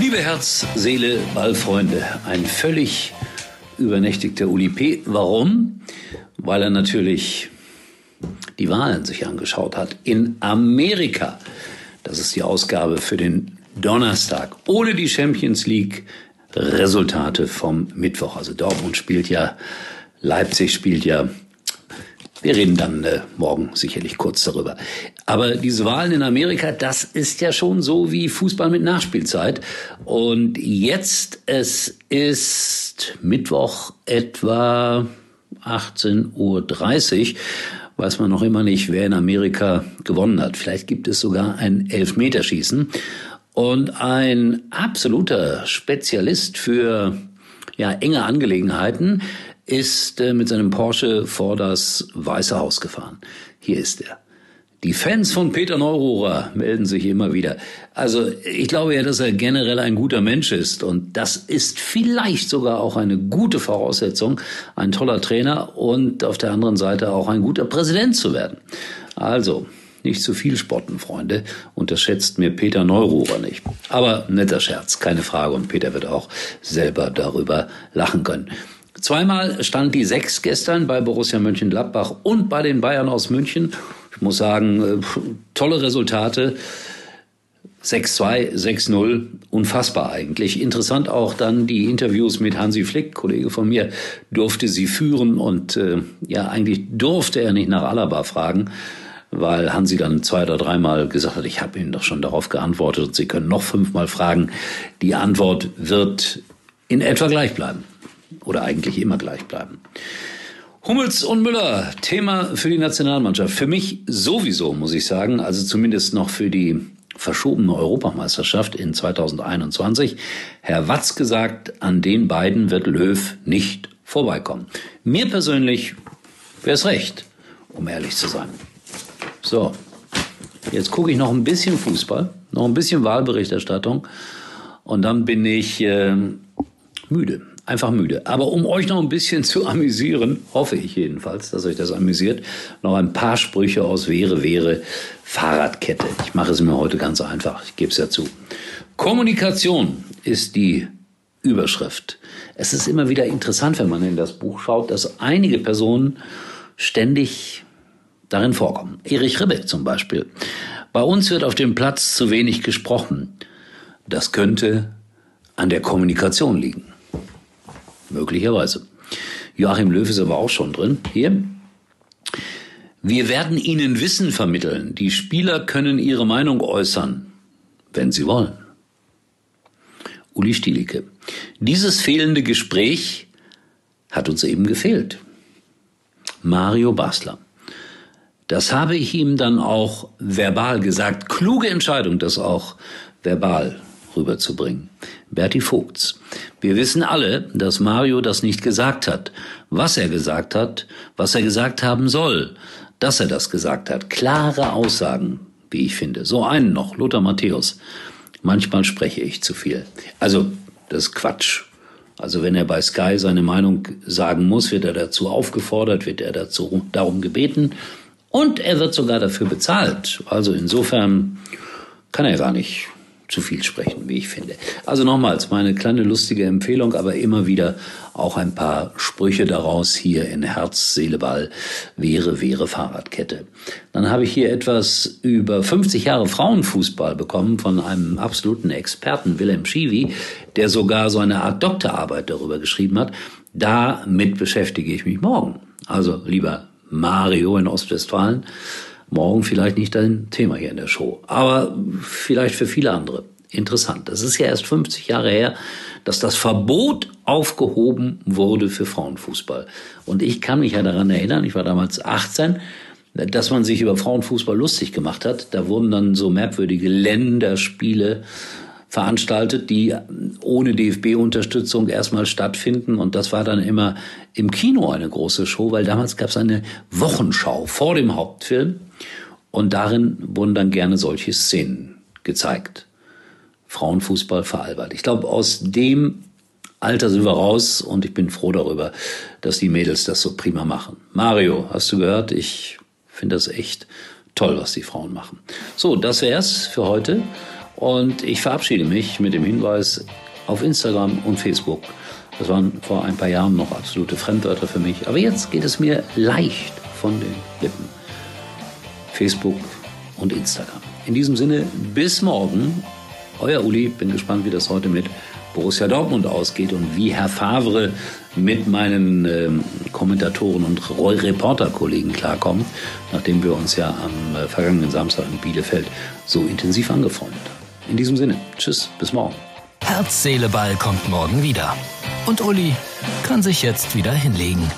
Liebe Herz, Seele, Ballfreunde, ein völlig übernächtigter Uli P. Warum? Weil er natürlich die Wahlen sich angeschaut hat in Amerika. Das ist die Ausgabe für den Donnerstag. Ohne die Champions League Resultate vom Mittwoch. Also Dortmund spielt ja, Leipzig spielt ja. Wir reden dann äh, morgen sicherlich kurz darüber. Aber diese Wahlen in Amerika, das ist ja schon so wie Fußball mit Nachspielzeit. Und jetzt, es ist Mittwoch etwa 18.30 Uhr weiß man noch immer nicht, wer in Amerika gewonnen hat. Vielleicht gibt es sogar ein Elfmeterschießen. Und ein absoluter Spezialist für ja, enge Angelegenheiten ist äh, mit seinem Porsche vor das Weiße Haus gefahren. Hier ist er. Die Fans von Peter Neururer melden sich immer wieder. Also ich glaube ja, dass er generell ein guter Mensch ist und das ist vielleicht sogar auch eine gute Voraussetzung, ein toller Trainer und auf der anderen Seite auch ein guter Präsident zu werden. Also nicht zu viel spotten, Freunde. Unterschätzt mir Peter Neururer nicht. Aber netter Scherz, keine Frage. Und Peter wird auch selber darüber lachen können. Zweimal stand die Sechs gestern bei Borussia Mönchengladbach und bei den Bayern aus München. Ich muss sagen, äh, tolle Resultate. 6-2, 6-0, unfassbar eigentlich. Interessant auch dann die Interviews mit Hansi Flick, Kollege von mir, durfte sie führen und äh, ja, eigentlich durfte er nicht nach Alaba fragen, weil Hansi dann zwei oder dreimal gesagt hat, ich habe Ihnen doch schon darauf geantwortet und Sie können noch fünfmal fragen. Die Antwort wird in etwa gleich bleiben oder eigentlich immer gleich bleiben. Hummels und Müller, Thema für die Nationalmannschaft. Für mich sowieso, muss ich sagen, also zumindest noch für die verschobene Europameisterschaft in 2021. Herr Watz gesagt, an den beiden wird Löw nicht vorbeikommen. Mir persönlich wäre es recht, um ehrlich zu sein. So, jetzt gucke ich noch ein bisschen Fußball, noch ein bisschen Wahlberichterstattung und dann bin ich äh, müde einfach müde. Aber um euch noch ein bisschen zu amüsieren, hoffe ich jedenfalls, dass euch das amüsiert, noch ein paar Sprüche aus Wäre, Wäre, Fahrradkette. Ich mache es mir heute ganz einfach, ich gebe es ja zu. Kommunikation ist die Überschrift. Es ist immer wieder interessant, wenn man in das Buch schaut, dass einige Personen ständig darin vorkommen. Erich Ribbeck zum Beispiel. Bei uns wird auf dem Platz zu wenig gesprochen. Das könnte an der Kommunikation liegen. Möglicherweise. Joachim Löw ist aber auch schon drin. Hier. Wir werden Ihnen Wissen vermitteln. Die Spieler können ihre Meinung äußern, wenn sie wollen. Uli Stielicke. Dieses fehlende Gespräch hat uns eben gefehlt. Mario Basler. Das habe ich ihm dann auch verbal gesagt. Kluge Entscheidung, das auch verbal rüberzubringen. Berti Vogts. Wir wissen alle, dass Mario das nicht gesagt hat. Was er gesagt hat, was er gesagt haben soll, dass er das gesagt hat. Klare Aussagen, wie ich finde. So einen noch, Lothar Matthäus. Manchmal spreche ich zu viel. Also, das ist Quatsch. Also wenn er bei Sky seine Meinung sagen muss, wird er dazu aufgefordert, wird er dazu darum gebeten und er wird sogar dafür bezahlt. Also insofern kann er gar nicht zu viel sprechen, wie ich finde. Also nochmals, meine kleine lustige Empfehlung, aber immer wieder auch ein paar Sprüche daraus hier in Herz, Seele, Ball, wäre, wäre Fahrradkette. Dann habe ich hier etwas über 50 Jahre Frauenfußball bekommen von einem absoluten Experten, Wilhelm Schiwi, der sogar so eine Art Doktorarbeit darüber geschrieben hat. Damit beschäftige ich mich morgen. Also lieber Mario in Ostwestfalen, morgen vielleicht nicht dein Thema hier in der Show, aber vielleicht für viele andere interessant. Das ist ja erst 50 Jahre her, dass das Verbot aufgehoben wurde für Frauenfußball. Und ich kann mich ja daran erinnern, ich war damals 18, dass man sich über Frauenfußball lustig gemacht hat. Da wurden dann so merkwürdige Länderspiele veranstaltet, die ohne DFB-Unterstützung erstmal stattfinden. Und das war dann immer im Kino eine große Show, weil damals gab es eine Wochenschau vor dem Hauptfilm. Und darin wurden dann gerne solche Szenen gezeigt. Frauenfußball veralbert. Ich glaube, aus dem Alter sind wir raus und ich bin froh darüber, dass die Mädels das so prima machen. Mario, hast du gehört? Ich finde das echt toll, was die Frauen machen. So, das wär's für heute. Und ich verabschiede mich mit dem Hinweis auf Instagram und Facebook. Das waren vor ein paar Jahren noch absolute Fremdwörter für mich. Aber jetzt geht es mir leicht von den Lippen. Facebook und Instagram. In diesem Sinne, bis morgen. Euer Uli, bin gespannt, wie das heute mit Borussia Dortmund ausgeht und wie Herr Favre mit meinen ähm, Kommentatoren und Reporterkollegen klarkommt, nachdem wir uns ja am äh, vergangenen Samstag in Bielefeld so intensiv angefreundet haben. In diesem Sinne, tschüss, bis morgen. Herz, Seele, Ball kommt morgen wieder. Und Uli kann sich jetzt wieder hinlegen.